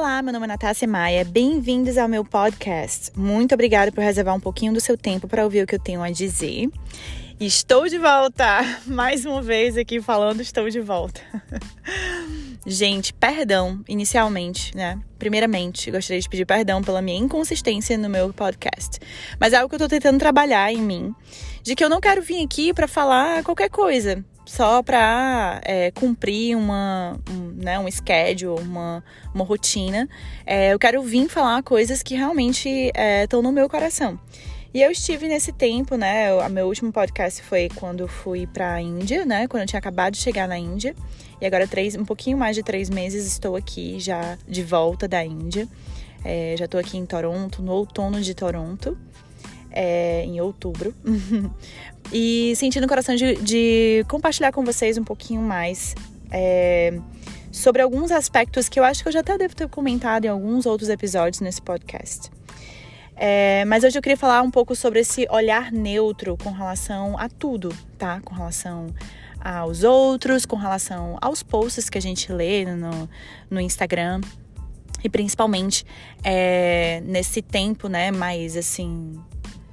Olá, meu nome é Natácia Maia. Bem-vindos ao meu podcast. Muito obrigada por reservar um pouquinho do seu tempo para ouvir o que eu tenho a dizer. Estou de volta! Mais uma vez aqui falando, estou de volta. Gente, perdão inicialmente, né? Primeiramente, gostaria de pedir perdão pela minha inconsistência no meu podcast. Mas é algo que eu tô tentando trabalhar em mim, de que eu não quero vir aqui para falar qualquer coisa, só para é, cumprir uma, um, né, um schedule, uma, uma rotina. É, eu quero vir falar coisas que realmente estão é, no meu coração. E eu estive nesse tempo, né? O meu último podcast foi quando fui para a Índia, né? Quando eu tinha acabado de chegar na Índia. E agora, três, um pouquinho mais de três meses, estou aqui já de volta da Índia. É, já estou aqui em Toronto, no outono de Toronto, é, em outubro. e sentindo o coração de, de, compartilhar com vocês um pouquinho mais é, sobre alguns aspectos que eu acho que eu já até devo ter comentado em alguns outros episódios nesse podcast. É, mas hoje eu queria falar um pouco sobre esse olhar neutro com relação a tudo, tá? Com relação aos outros, com relação aos posts que a gente lê no, no Instagram. E principalmente é, nesse tempo, né, mais assim,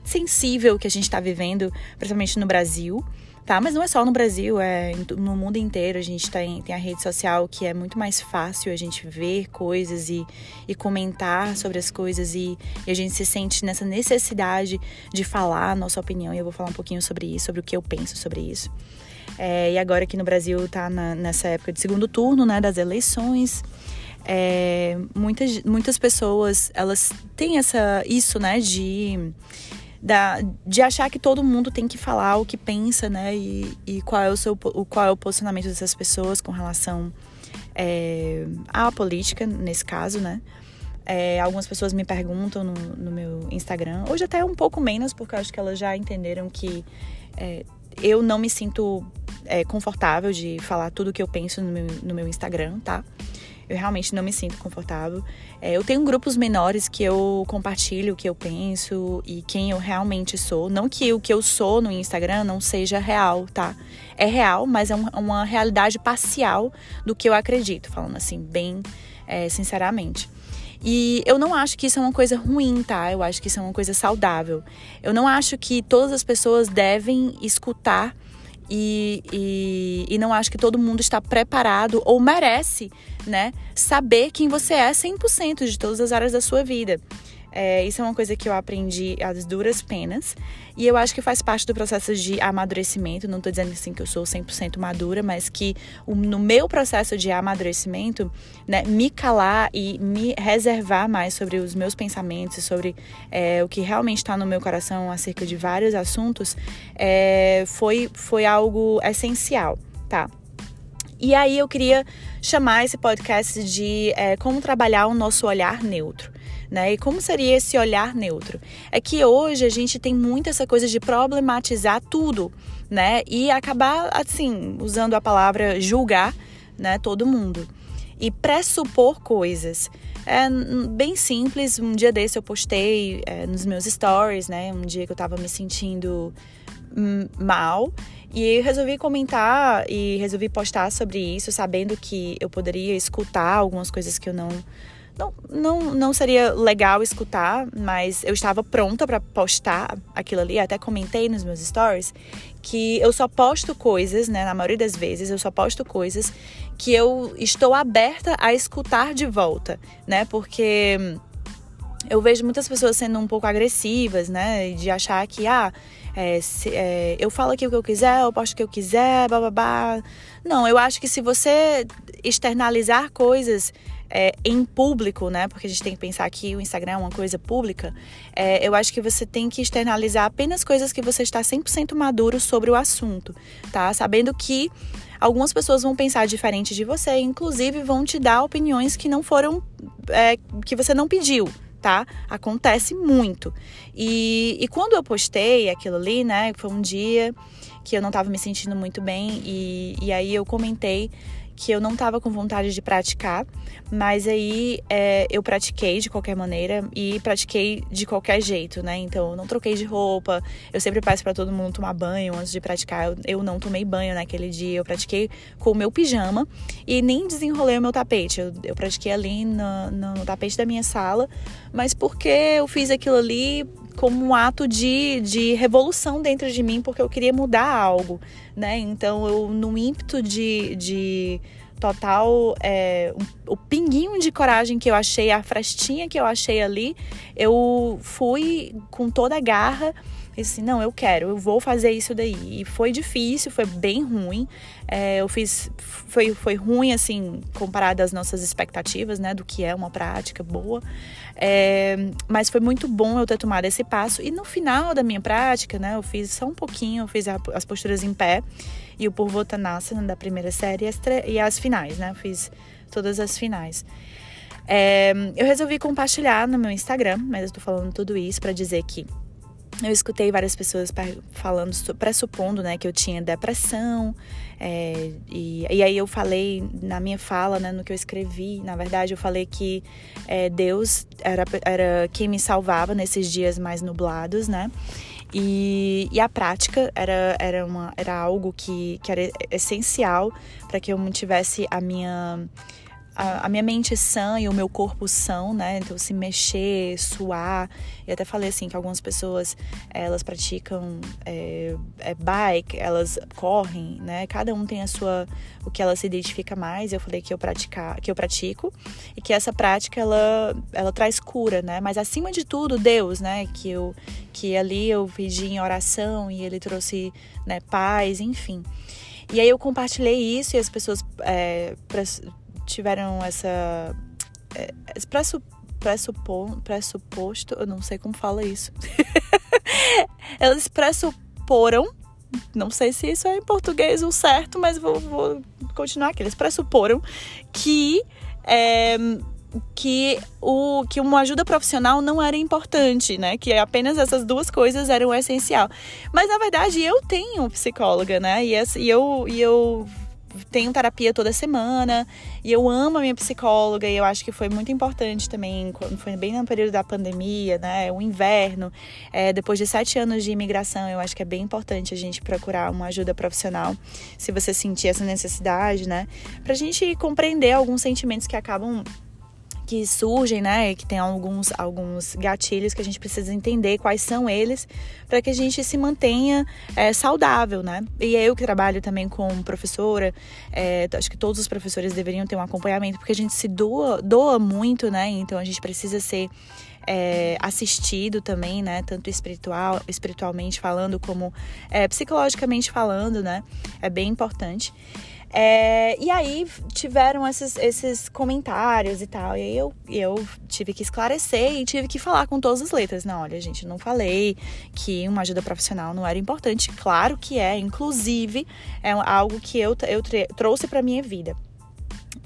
sensível que a gente está vivendo, principalmente no Brasil tá? Mas não é só no Brasil, é no mundo inteiro. A gente tem, tem a rede social que é muito mais fácil a gente ver coisas e, e comentar sobre as coisas e, e, a gente se sente nessa necessidade de falar a nossa opinião. E eu vou falar um pouquinho sobre isso, sobre o que eu penso sobre isso. É, e agora aqui no Brasil tá na, nessa época de segundo turno, né, das eleições. É, muitas, muitas pessoas, elas têm essa, isso, né, de da, de achar que todo mundo tem que falar o que pensa, né? E, e qual, é o seu, o, qual é o posicionamento dessas pessoas com relação é, à política, nesse caso, né? É, algumas pessoas me perguntam no, no, meu Instagram, hoje até um pouco menos, porque eu acho que elas já entenderam que é, eu não me sinto é, confortável de falar tudo o que eu penso no meu, no meu Instagram, tá? Eu realmente não me sinto confortável. É, eu tenho grupos menores que eu compartilho o que eu penso e quem eu realmente sou. Não que o que eu sou no Instagram não seja real, tá? É real, mas é um, uma realidade parcial do que eu acredito, falando assim, bem é, sinceramente. E eu não acho que isso é uma coisa ruim, tá? Eu acho que isso é uma coisa saudável. Eu não acho que todas as pessoas devem escutar e, e, e não acho que todo mundo está preparado ou merece, né, saber quem você é 100% de todas as áreas da sua vida. É, isso é uma coisa que eu aprendi às duras penas. E eu acho que faz parte do processo de amadurecimento. Não estou dizendo assim que eu sou 100% madura, mas que no meu processo de amadurecimento, né, me calar e me reservar mais sobre os meus pensamentos, sobre é, o que realmente está no meu coração acerca de vários assuntos, é, foi, foi algo essencial, tá? E aí eu queria chamar esse podcast de é, como trabalhar o nosso olhar neutro. Né? E como seria esse olhar neutro? É que hoje a gente tem muito essa coisa de problematizar tudo, né? E acabar assim, usando a palavra julgar, né, todo mundo. E pressupor coisas. É bem simples. Um dia desse eu postei é, nos meus stories, né? Um dia que eu tava me sentindo hum, mal. E eu resolvi comentar e resolvi postar sobre isso, sabendo que eu poderia escutar algumas coisas que eu não não, não, não seria legal escutar, mas eu estava pronta para postar aquilo ali. Até comentei nos meus stories que eu só posto coisas, né? Na maioria das vezes, eu só posto coisas que eu estou aberta a escutar de volta, né? Porque eu vejo muitas pessoas sendo um pouco agressivas, né? De achar que, ah, é, se, é, eu falo aqui o que eu quiser, eu posto o que eu quiser, babá. Não, eu acho que se você externalizar coisas é, em público, né? Porque a gente tem que pensar que o Instagram é uma coisa pública. É, eu acho que você tem que externalizar apenas coisas que você está 100% maduro sobre o assunto, tá? Sabendo que algumas pessoas vão pensar diferente de você, inclusive vão te dar opiniões que não foram, é, que você não pediu. Tá? Acontece muito. E, e quando eu postei aquilo ali, né? Foi um dia que eu não estava me sentindo muito bem e, e aí eu comentei que eu não estava com vontade de praticar, mas aí é, eu pratiquei de qualquer maneira e pratiquei de qualquer jeito, né? Então eu não troquei de roupa, eu sempre peço para todo mundo tomar banho antes de praticar. Eu, eu, não tomei banho naquele dia, eu pratiquei com o meu pijama e nem desenrolei o meu tapete. Eu, eu pratiquei ali no, no tapete da minha sala, mas porque eu fiz aquilo ali como um ato de, de revolução dentro de mim, porque eu queria mudar algo, né? Então, eu, no ímpeto de, de total, é, o pinguinho de coragem que eu achei, a frestinha que eu achei ali, eu fui com toda a garra assim, não, eu quero, eu vou fazer isso daí. E foi difícil, foi bem ruim. É, eu fiz, foi, foi ruim, assim, comparado às nossas expectativas, né, do que é uma prática boa. É, mas foi muito bom eu ter tomado esse passo. E no final da minha prática, né, eu fiz só um pouquinho, eu fiz as posturas em pé e o Purvottanasana da primeira série e as, e as finais, né, eu fiz todas as finais. É, eu resolvi compartilhar no meu Instagram, mas eu tô falando tudo isso para dizer que eu escutei várias pessoas falando, pressupondo, né, que eu tinha depressão, é, e, e aí eu falei na minha fala, né, no que eu escrevi, na verdade, eu falei que é, Deus era, era quem me salvava nesses dias mais nublados, né, e, e a prática era, era, uma, era algo que, que era essencial para que eu mantivesse a minha a, minha mente sã e o meu corpo são, né? Então, se mexer, suar. E até falei assim que algumas pessoas elas praticam é, é bike, elas correm, né? Cada um tem a sua o que ela se identifica mais. Eu falei que eu praticar, que eu pratico e que essa prática ela ela traz cura, né? Mas acima de tudo, Deus, né? Que eu que ali eu pedi em oração e ele trouxe né, paz, enfim. E aí eu compartilhei isso e as pessoas é, tiveram essa. É, esse pressupon, pressuposto, eu não sei como fala isso. Eles pressuporam, não sei se isso é em português o certo, mas vou, vou continuar aqui. Eles pressuporam que. É, que, o, que uma ajuda profissional não era importante, né? Que apenas essas duas coisas eram essencial. Mas na verdade eu tenho psicóloga, né? E, e eu, e eu tenho terapia toda semana e eu amo a minha psicóloga e eu acho que foi muito importante também, foi bem no período da pandemia, né, o inverno, é, depois de sete anos de imigração, eu acho que é bem importante a gente procurar uma ajuda profissional, se você sentir essa necessidade, né, pra gente compreender alguns sentimentos que acabam que surgem, né? Que tem alguns, alguns gatilhos que a gente precisa entender quais são eles para que a gente se mantenha é, saudável, né? E eu que trabalho também com professora, é, acho que todos os professores deveriam ter um acompanhamento porque a gente se doa, doa muito, né? Então a gente precisa ser é, assistido também, né? Tanto espiritual, espiritualmente falando como é, psicologicamente falando, né? É bem importante. É, e aí tiveram esses, esses comentários e tal. E aí eu, eu tive que esclarecer e tive que falar com todas as letras. Não, olha, gente, não falei que uma ajuda profissional não era importante. Claro que é, inclusive, é algo que eu, eu trouxe para minha vida.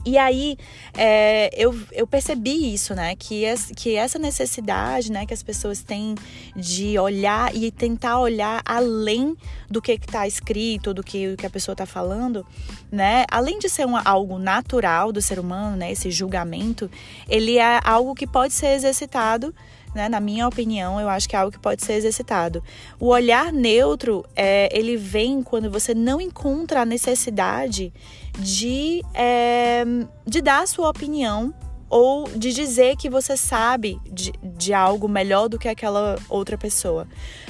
E aí é, eu, eu percebi isso, né? Que, que essa necessidade né, que as pessoas têm de olhar e tentar olhar além do que está escrito, do que, do que a pessoa está falando, né? Além de ser uma, algo natural do ser humano, né? Esse julgamento, ele é algo que pode ser exercitado né? Na minha opinião, eu acho que é algo que pode ser exercitado. O olhar neutro, é, ele vem quando você não encontra a necessidade de, é, de dar a sua opinião ou de dizer que você sabe de, de algo melhor do que aquela outra pessoa.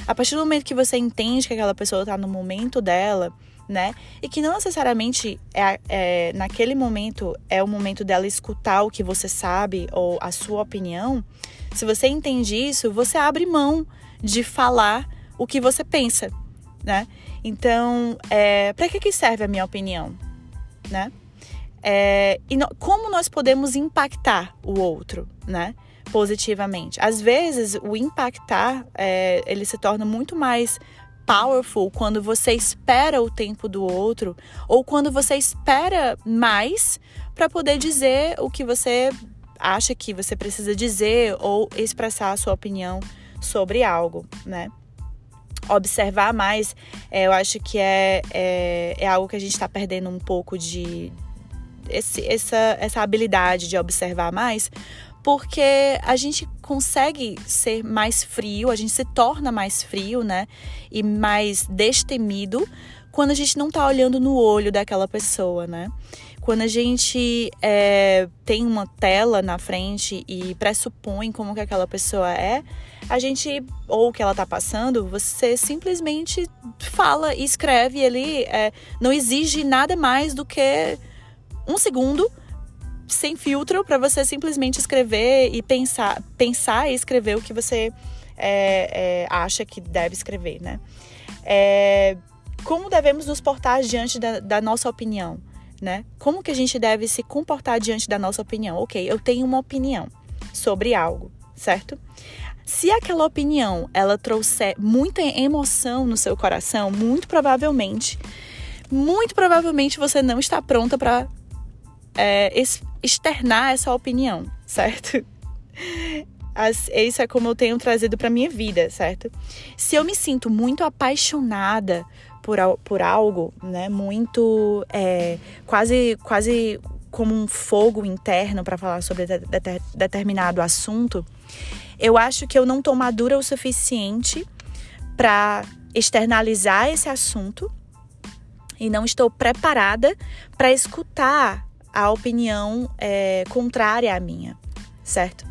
A partir do momento que você entende que aquela pessoa está no momento dela, né? E que não necessariamente é, é, naquele momento é o momento dela escutar o que você sabe ou a sua opinião. Se você entende isso, você abre mão de falar o que você pensa, né? Então, é, para que, que serve a minha opinião, né? É, e no, como nós podemos impactar o outro, né? Positivamente. Às vezes, o impactar, é, ele se torna muito mais powerful quando você espera o tempo do outro ou quando você espera mais para poder dizer o que você acha que você precisa dizer ou expressar a sua opinião sobre algo, né? observar mais, é, eu acho que é, é, é algo que a gente está perdendo um pouco de. Esse, essa, essa habilidade de observar mais, porque a gente consegue ser mais frio, a gente se torna mais frio, né? E mais destemido quando a gente não tá olhando no olho daquela pessoa, né? Quando a gente é, tem uma tela na frente e pressupõe como que aquela pessoa é, a gente, ou o que ela tá passando, você simplesmente fala e escreve ele é, não exige nada mais do que um segundo sem filtro para você simplesmente escrever e pensar, pensar e escrever o que você é, é, acha que deve escrever, né? É, como devemos nos portar diante da, da nossa opinião, né? Como que a gente deve se comportar diante da nossa opinião? Ok, eu tenho uma opinião sobre algo, certo? Se aquela opinião ela trouxer muita emoção no seu coração, muito provavelmente, muito provavelmente você não está pronta para é, externar essa opinião, certo? As, isso é como eu tenho trazido para minha vida, certo? Se eu me sinto muito apaixonada por, por algo, né? Muito é, quase quase como um fogo interno para falar sobre de, de, determinado assunto, eu acho que eu não estou madura o suficiente para externalizar esse assunto e não estou preparada para escutar a opinião é, contrária à minha, certo?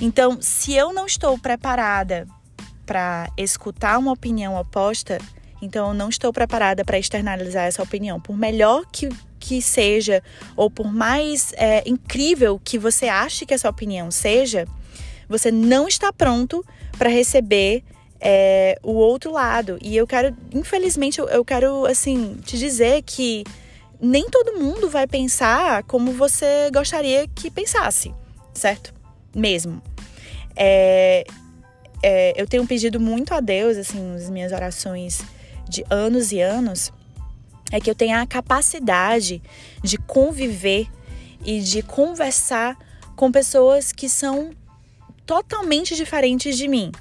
Então, se eu não estou preparada para escutar uma opinião oposta, então eu não estou preparada para externalizar essa opinião. Por melhor que, que seja, ou por mais é, incrível que você ache que essa opinião seja, você não está pronto para receber é, o outro lado. E eu quero, infelizmente, eu, eu quero assim te dizer que nem todo mundo vai pensar como você gostaria que pensasse, certo? Mesmo. É, é, eu tenho pedido muito a Deus, assim, nas minhas orações de anos e anos é que eu tenha a capacidade de conviver e de conversar com pessoas que são totalmente diferentes de mim.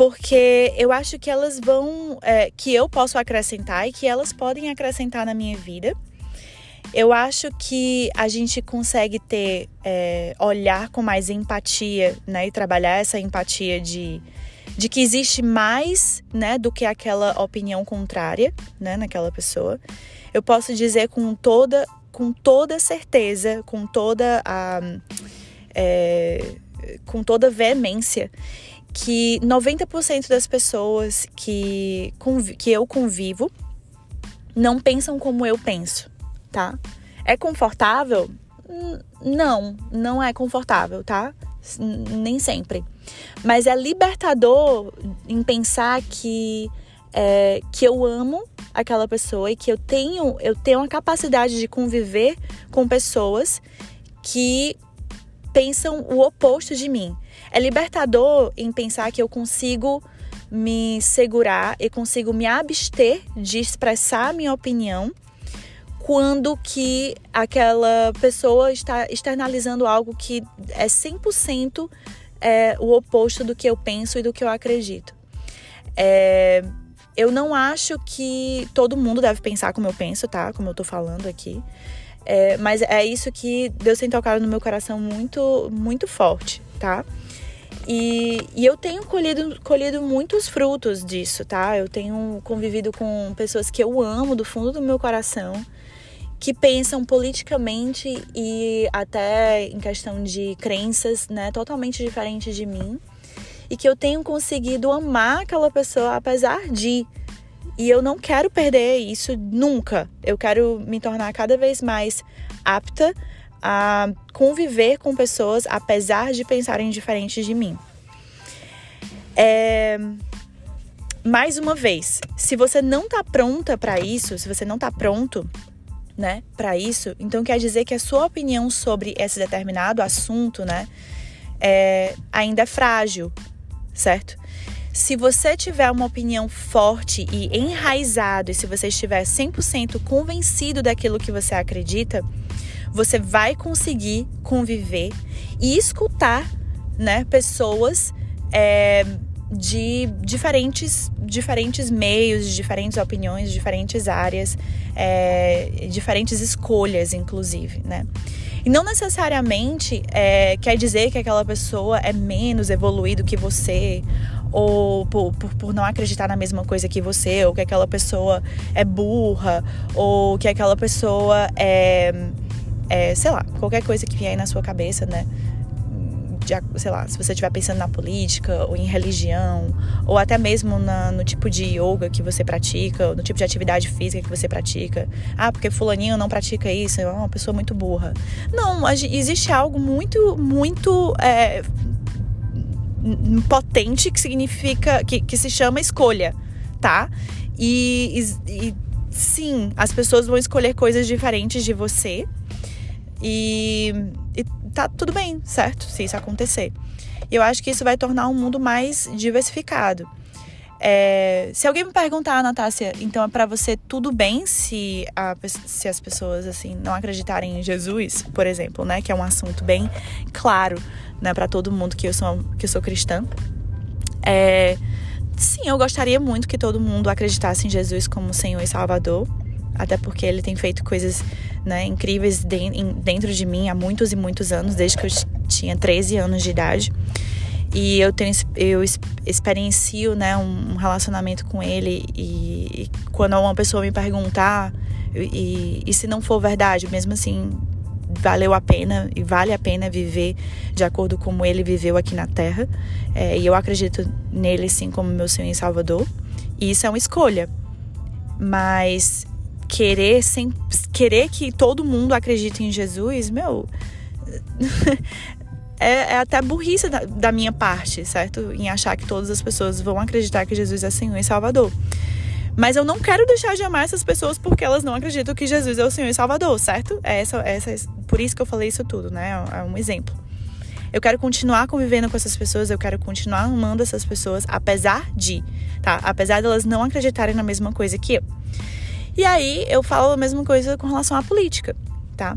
Porque eu acho que elas vão. É, que eu posso acrescentar e que elas podem acrescentar na minha vida. Eu acho que a gente consegue ter. É, olhar com mais empatia, né? E trabalhar essa empatia de de que existe mais, né, do que aquela opinião contrária, né, naquela pessoa. Eu posso dizer com toda, com toda certeza, com toda a, é, com toda veemência, que 90% das pessoas que, que eu convivo não pensam como eu penso, tá? É confortável? Não, não é confortável, tá? Nem sempre. Mas é libertador em pensar que, é, que eu amo aquela pessoa e que eu tenho, eu tenho a capacidade de conviver com pessoas que pensam o oposto de mim. É libertador em pensar que eu consigo me segurar e consigo me abster de expressar a minha opinião quando que aquela pessoa está externalizando algo que é 100% é, o oposto do que eu penso e do que eu acredito. É, eu não acho que todo mundo deve pensar como eu penso, tá? Como eu tô falando aqui. É, mas é isso que Deus tem tocado no meu coração muito, muito forte, tá? E, e, eu tenho colhido, colhido muitos frutos disso, tá? Eu tenho convivido com pessoas que eu amo do fundo do meu coração que pensam politicamente e até em questão de crenças, né, totalmente diferentes de mim, e que eu tenho conseguido amar aquela pessoa apesar de e eu não quero perder isso nunca. Eu quero me tornar cada vez mais apta a conviver com pessoas apesar de pensarem diferentes de mim. É... Mais uma vez, se você não tá pronta para isso, se você não tá pronto né, para isso, então quer dizer que a sua opinião sobre esse determinado assunto, né, é, ainda é frágil, certo? Se você tiver uma opinião forte e enraizado, e se você estiver 100% convencido daquilo que você acredita, você vai conseguir conviver e escutar, né, pessoas é, de diferentes, diferentes meios, de diferentes opiniões, de diferentes áreas, é, diferentes escolhas, inclusive, né? E não necessariamente é, quer dizer que aquela pessoa é menos evoluído que você, ou por, por, por, não acreditar na mesma coisa que você, ou que aquela pessoa é burra, ou que aquela pessoa é, é sei lá, qualquer coisa que vier aí na sua cabeça, né? De, sei lá, se você estiver pensando na política, ou em religião, ou até mesmo na, no tipo de yoga que você pratica, ou no tipo de atividade física que você pratica. Ah, porque fulaninho não pratica isso, é uma pessoa muito burra. Não, existe algo muito, muito é, potente que significa que, que se chama escolha, tá? E, e, e sim, as pessoas vão escolher coisas diferentes de você e, e tá tudo bem, certo? Se isso acontecer. E eu acho que isso vai tornar um mundo mais diversificado. É, se alguém me perguntar, Natácia, então é para você tudo bem se, a, se as pessoas assim não acreditarem em Jesus, por exemplo, né, que é um assunto bem claro, né, para todo mundo que eu sou que eu sou cristã. É, sim, eu gostaria muito que todo mundo acreditasse em Jesus como Senhor e Salvador, até porque ele tem feito coisas né, incríveis dentro de mim há muitos e muitos anos, desde que eu tinha 13 anos de idade. E eu tenho eu experiencio né um relacionamento com ele e, quando uma pessoa me perguntar e, e se não for verdade mesmo assim valeu a pena e vale a pena viver de acordo como ele viveu aqui na Terra. É, e eu acredito nele sim como meu Senhor e Salvador. E isso é uma escolha. Mas querer sem querer que todo mundo acredite em Jesus meu é, é até burrice da, da, minha parte, certo? Em achar que todas as pessoas vão acreditar que Jesus é Senhor e Salvador. Mas eu não quero deixar de amar essas pessoas porque elas não acreditam que Jesus é o Senhor e Salvador, certo? É essa, essa, por isso que eu falei isso tudo, né? É um exemplo. Eu quero continuar convivendo com essas pessoas, eu quero continuar amando essas pessoas, apesar de, tá? Apesar delas não acreditarem na mesma coisa que eu. E aí eu falo a mesma coisa com relação à política, tá?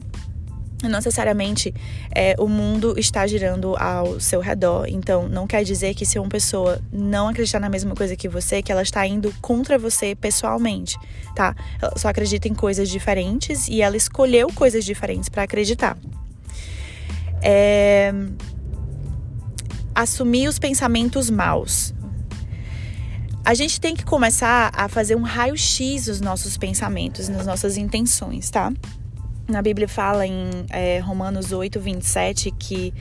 não necessariamente é, o mundo está girando ao seu redor. Então, não quer dizer que se uma pessoa não acreditar na mesma coisa que você, que ela está indo contra você pessoalmente, tá? Ela só acredita em coisas diferentes e ela escolheu coisas diferentes para acreditar. É... Assumir os pensamentos maus. A gente tem que começar a fazer um raio-x dos nossos pensamentos, nas nossas intenções, tá? na Bíblia fala em é, Romanos 8, 27 que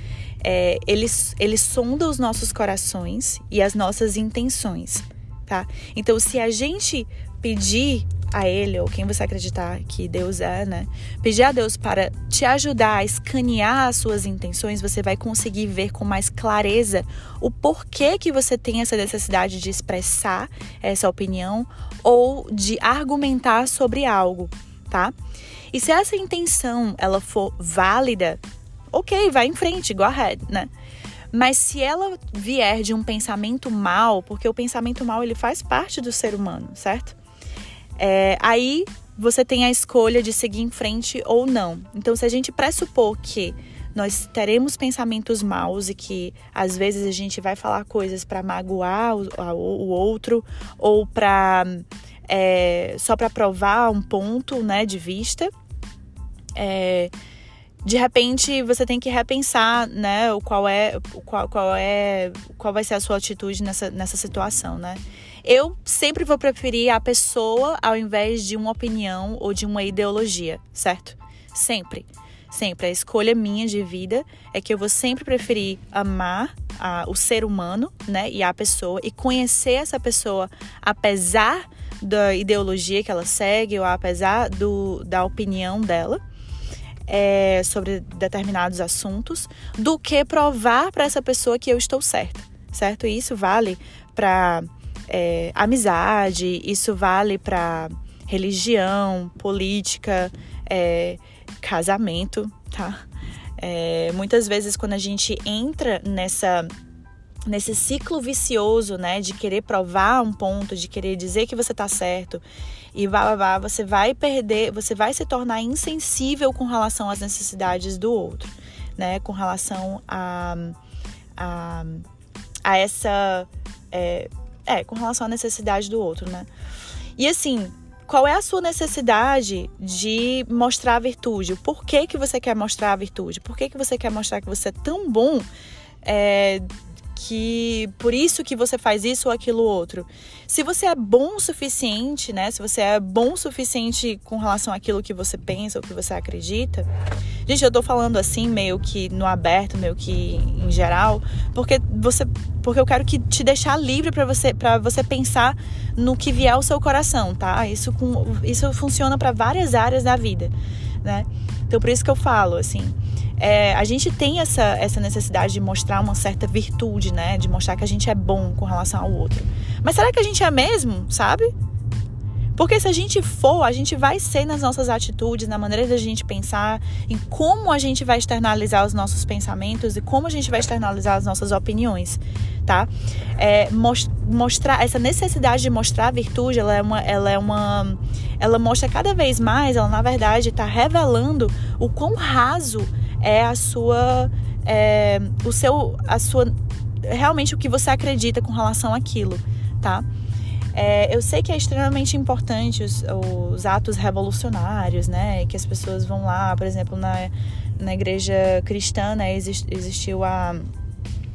é, ele, ele sonda os nossos corações e as nossas intenções, tá? Então, se a gente pedir a Ele, ou quem você acreditar que Deus é, né? Pedir a Deus para te ajudar a escanear as suas intenções, você vai conseguir ver com mais clareza o porquê que você tem essa necessidade de expressar essa opinião ou de argumentar sobre algo, tá? E se essa intenção ela for válida, ok, vai em frente, go ahead, né? Mas se ela vier de um pensamento mal, porque o pensamento mal ele faz parte do ser humano, certo? É, aí você tem a escolha de seguir em frente ou não. Então, se a gente pressupor que nós teremos pensamentos maus e que às vezes a gente vai falar coisas para magoar o, o, outro ou para é, só para provar um ponto, né, de vista, é, de repente você tem que repensar, né, o qual é, qual, qual é, qual vai ser a sua atitude nessa, nessa situação, né? Eu sempre vou preferir a pessoa ao invés de uma opinião ou de uma ideologia, certo? Sempre. Sempre. A escolha minha de vida é que eu vou sempre preferir amar a, o ser humano, né, e a pessoa e conhecer essa pessoa apesar da ideologia que ela segue ou apesar do, da opinião dela é, sobre determinados assuntos do que provar para essa pessoa que eu estou certa, certo? E isso vale para é, amizade, isso vale para religião, política, é, casamento, tá? É, muitas vezes quando a gente entra nessa nesse ciclo vicioso, né, de querer provar um ponto, de querer dizer que você tá certo e vá, vá, vá, você vai perder, você vai se tornar insensível com relação às necessidades do outro, né, com relação a, a, a essa é, é, com relação à necessidade do outro, né? E assim, qual é a sua necessidade de mostrar a virtude? Por que, que você quer mostrar a virtude? Por que, que você quer mostrar que você é tão bom é, que por isso que você faz isso ou aquilo outro. Se você é bom o suficiente, né? Se você é bom o suficiente com relação àquilo que você pensa ou que você acredita. Gente, eu tô falando assim meio que no aberto, meio que em geral, porque você porque eu quero que te deixar livre para você para você pensar no que vier ao seu coração, tá? Isso com isso funciona para várias áreas da vida, né? Então por isso que eu falo assim, é, a gente tem essa, essa necessidade de mostrar uma certa virtude, né? De mostrar que a gente é bom com relação ao outro. Mas será que a gente é mesmo, sabe? Porque se a gente for, a gente vai ser nas nossas atitudes, na maneira da gente pensar, em como a gente vai externalizar os nossos pensamentos e como a gente vai externalizar as nossas opiniões, tá? É, mostrar essa necessidade de mostrar a virtude, ela é uma, ela é uma, ela mostra cada vez mais, ela na verdade está revelando o quão raso é a sua, é, o seu, a sua, realmente o que você acredita com relação àquilo, tá? É, eu sei que é extremamente importante os, os, atos revolucionários, né? Que as pessoas vão lá, por exemplo, na, na igreja cristã, né? Exist, existiu a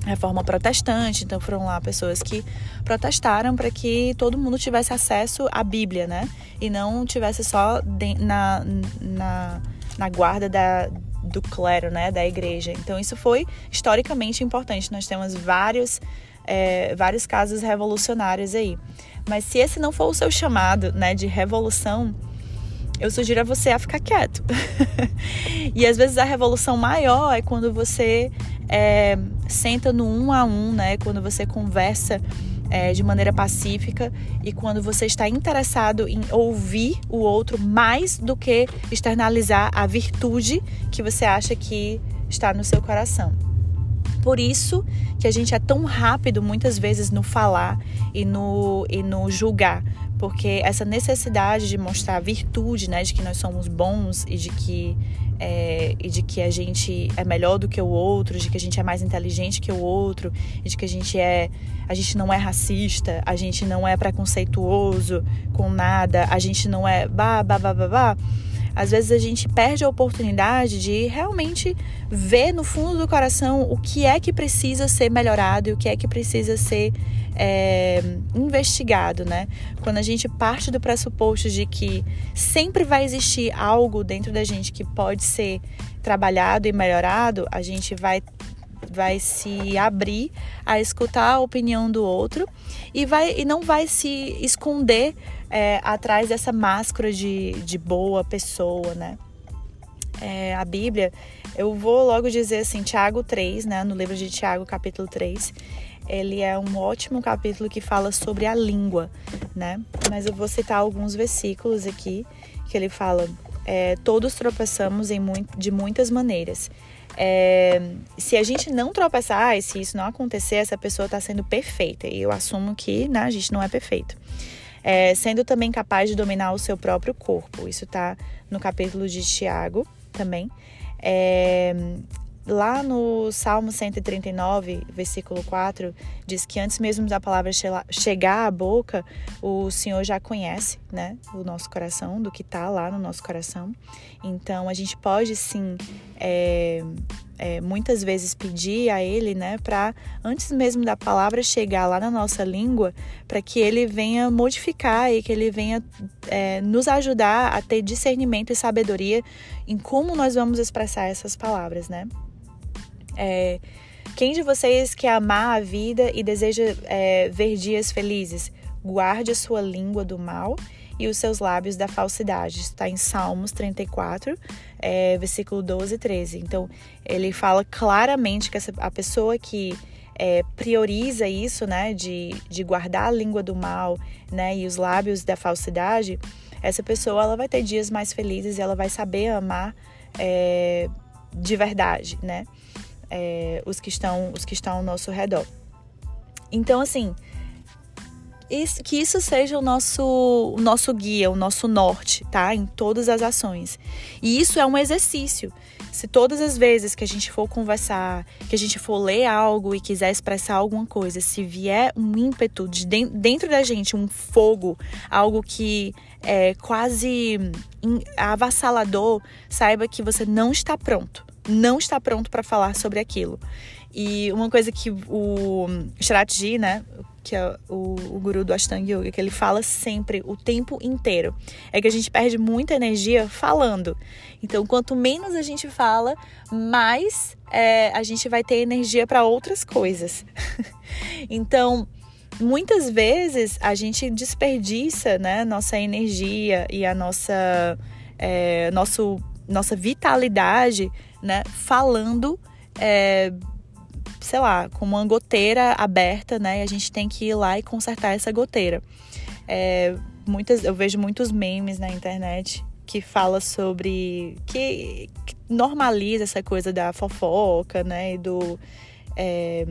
reforma protestante, então foram lá pessoas que protestaram para que todo mundo tivesse acesso à Bíblia, né? E não tivesse só de, na, na, na guarda da, do clero, né, da igreja. Então isso foi historicamente importante. Nós temos vários, é, vários casos revolucionários aí. Mas se esse não for o seu chamado, né, de revolução, eu sugiro a você a ficar quieto. e às vezes a revolução maior é quando você é, senta no um a um, né, quando você conversa é, de maneira pacífica e quando você está interessado em ouvir o outro mais do que externalizar a virtude que você acha que está no seu coração. Por isso que a gente é tão rápido muitas vezes no falar e no, e no julgar, porque essa necessidade de mostrar virtude, né, de que nós somos bons e de que é, e de que a gente é melhor do que o outro, de que a gente é mais inteligente que o outro, de que a gente é a gente não é racista, a gente não é preconceituoso com nada, a gente não é ba ba ba ba, ba. Às vezes a gente perde a oportunidade de realmente ver no fundo do coração o que é que precisa ser melhorado e o que é que precisa ser é, investigado, né? Quando a gente parte do pressuposto de que sempre vai existir algo dentro da gente que pode ser trabalhado e melhorado, a gente vai vai se abrir a escutar a opinião do outro e vai e não vai se esconder é, atrás dessa máscara de, de boa pessoa, né? É, a Bíblia, eu vou logo dizer assim, Tiago 3, né? No livro de Tiago, capítulo 3, ele é um ótimo capítulo que fala sobre a língua, né? Mas eu vou citar alguns versículos aqui que ele fala: é, todos tropeçamos em muito, de muitas maneiras. É, se a gente não tropeçar e se isso não acontecer, essa pessoa está sendo perfeita. E eu assumo que né, a gente não é perfeito é, sendo também capaz de dominar o seu próprio corpo. Isso está no capítulo de Tiago também. É, lá no Salmo 139, versículo 4, diz que antes mesmo da palavra chegar à boca, o Senhor já conhece, né, o nosso coração, do que está lá no nosso coração. Então, a gente pode sim é, é, muitas vezes pedir a Ele, né, para antes mesmo da palavra chegar lá na nossa língua, para que Ele venha modificar e que Ele venha é, nos ajudar a ter discernimento e sabedoria em como nós vamos expressar essas palavras, né? É, quem de vocês quer amar a vida e deseja é, ver dias felizes? Guarde a sua língua do mal e os seus lábios da falsidade. Está em Salmos 34, é, versículo 12 e 13. Então, ele fala claramente que essa, a pessoa que é, prioriza isso, né, de, de guardar a língua do mal, né, e os lábios da falsidade, essa pessoa ela vai ter dias mais felizes e ela vai saber amar é, de verdade, né, é, os que estão os que estão ao nosso redor. Então, assim, que isso seja o nosso, o nosso guia, o nosso norte, tá? Em todas as ações. E isso é um exercício. Se todas as vezes que a gente for conversar, que a gente for ler algo e quiser expressar alguma coisa, se vier um ímpeto de dentro da gente, um fogo, algo que é quase avassalador, saiba que você não está pronto. Não está pronto para falar sobre aquilo. E uma coisa que o Shratji, né, que é o, o guru do Ashtanga Yoga, que ele fala sempre, o tempo inteiro, é que a gente perde muita energia falando. Então, quanto menos a gente fala, mais é, a gente vai ter energia para outras coisas. então, muitas vezes a gente desperdiça né, nossa energia e a nossa, é, nosso, nossa vitalidade né, falando. É, sei lá, com uma goteira aberta, né? E a gente tem que ir lá e consertar essa goteira. É, muitas, eu vejo muitos memes na internet que fala sobre que, que normaliza essa coisa da fofoca, né? E do é,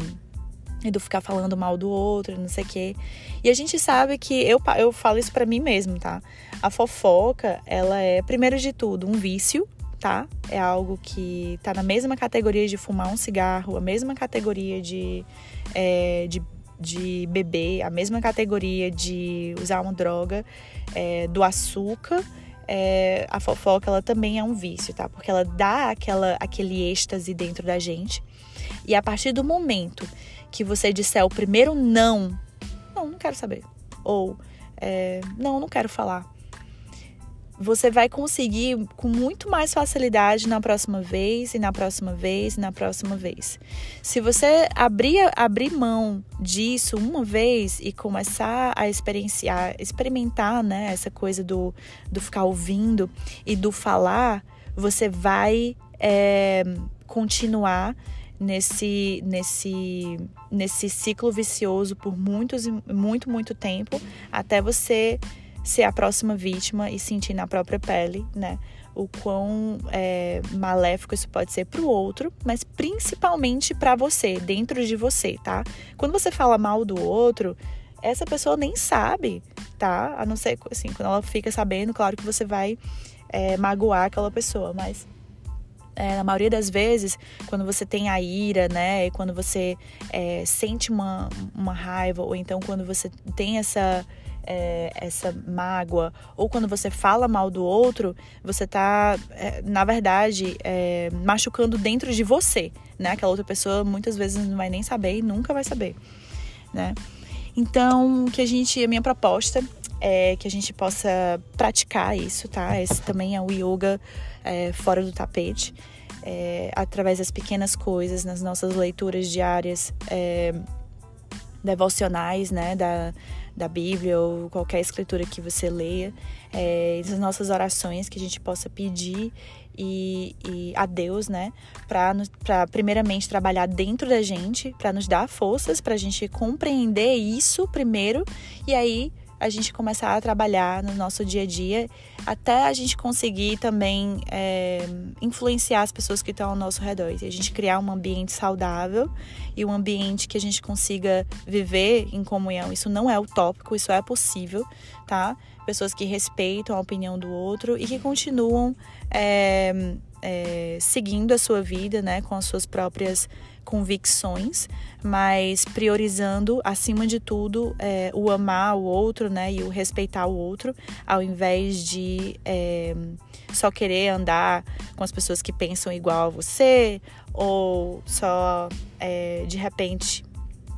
e do ficar falando mal do outro, não sei o quê. E a gente sabe que eu, eu falo isso para mim mesmo, tá? A fofoca, ela é primeiro de tudo um vício tá? É algo que tá na mesma categoria de fumar um cigarro, a mesma categoria de, é, de, de beber, a mesma categoria de usar uma droga, é, do açúcar. É, a fofoca ela também é um vício, tá? Porque ela dá aquela, aquele êxtase dentro da gente. E a partir do momento que você disser o primeiro não, não, não quero saber. Ou é, não, não quero falar você vai conseguir com muito mais facilidade na próxima vez, e na próxima vez, e na próxima vez. Se você abrir, abrir mão disso uma vez e começar a experienciar, experimentar né, essa coisa do, do ficar ouvindo e do falar, você vai é, continuar nesse, nesse, nesse ciclo vicioso por muitos, muito, muito tempo, até você ser a próxima vítima e sentir na própria pele, né? O quão é, maléfico isso pode ser para o outro, mas principalmente para você, dentro de você, tá? Quando você fala mal do outro, essa pessoa nem sabe, tá? A não ser assim, quando ela fica sabendo, claro que você vai é, magoar aquela pessoa, mas é, na maioria das vezes, quando você tem a ira, né, e quando você é, sente uma, uma raiva, ou então quando você tem essa é, essa mágoa, ou quando você fala mal do outro, você está, é, na verdade, é, machucando dentro de você, né? Aquela outra pessoa muitas vezes não vai nem saber e nunca vai saber, né? Então, que a gente, a minha proposta é que a gente possa praticar isso, tá? Esse também é o yoga é, fora do tapete. É, através das pequenas coisas, nas nossas leituras diárias, é, devocionais, né, da, da Bíblia ou qualquer escritura que você leia, é, das nossas orações que a gente possa pedir e, e a Deus, né, para primeiramente trabalhar dentro da gente, para nos dar forças, para a gente compreender isso primeiro e aí a gente começar a trabalhar no nosso dia a dia, até a gente conseguir também é, influenciar as pessoas que estão ao nosso redor. E a gente criar um ambiente saudável e um ambiente que a gente consiga viver em comunhão. Isso não é utópico, isso é possível, tá? Pessoas que respeitam a opinião do outro e que continuam é, é, seguindo a sua vida, né, com as suas próprias convicções, mas priorizando acima de tudo é, o amar o outro, né, e o respeitar o outro, ao invés de é, só querer andar com as pessoas que pensam igual a você ou só é, de repente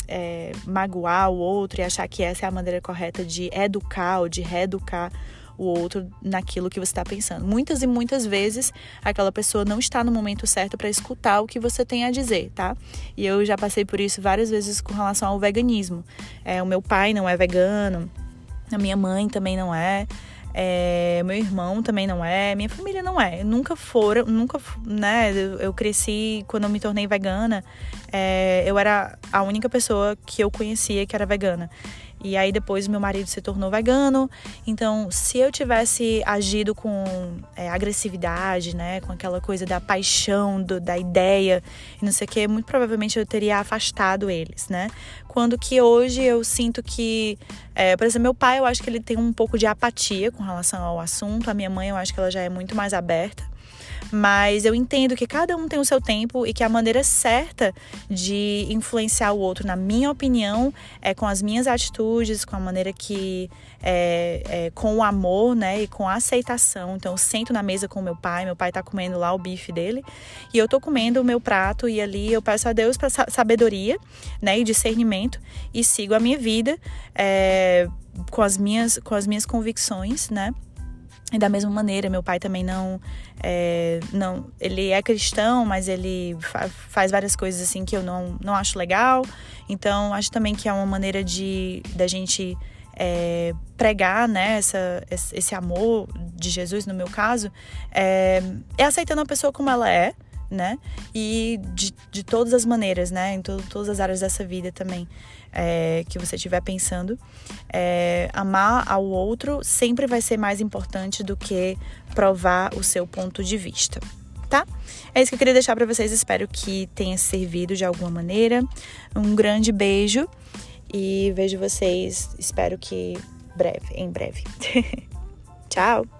é, magoar o outro e achar que essa é a maneira correta de educar ou de reeducar o outro naquilo que você está pensando. Muitas e muitas vezes aquela pessoa não está no momento certo para escutar o que você tem a dizer, tá? E eu já passei por isso várias vezes com relação ao veganismo. É, o meu pai não é vegano, a minha mãe também não é. É, meu irmão também não é, minha família não é. Nunca foram, nunca, né? Eu, cresci quando eu me tornei vegana. É, eu era a única pessoa que eu conhecia que era vegana. E aí depois meu marido se tornou vegano. Então, se eu tivesse agido com é, agressividade, né, com aquela coisa da paixão, do, da ideia e não sei o que, muito provavelmente eu teria afastado eles, né? Quando que hoje eu sinto que, é, por exemplo, meu pai, eu acho que ele tem um pouco de apatia com relação ao assunto. A minha mãe, eu acho que ela já é muito mais aberta. Mas eu entendo que cada um tem o seu tempo e que a maneira certa de influenciar o outro, na minha opinião, é com as minhas atitudes, com a maneira que. É, é, com o amor, né? E com a aceitação. Então, eu sento na mesa com meu pai, meu pai tá comendo lá o bife dele, e eu tô comendo o meu prato, e ali eu peço a Deus para sabedoria, né? E discernimento, e sigo a minha vida é, com, as minhas, com as minhas convicções, né? E da mesma maneira, meu pai também não, é, não ele é cristão, mas ele fa faz várias coisas assim que eu não, não acho legal. Então, acho também que é uma maneira de da gente é, pregar, né, essa, esse amor de Jesus, no meu caso, é, é aceitando a pessoa como ela é, né? E de, de todas as maneiras, né? Em to todas as áreas dessa vida também é, que você estiver pensando. É, amar ao outro sempre vai ser mais importante do que provar o seu ponto de vista, tá? É isso que eu queria deixar para vocês. Espero que tenha servido de alguma maneira. Um grande beijo e vejo vocês. Espero que breve, em breve. Tchau.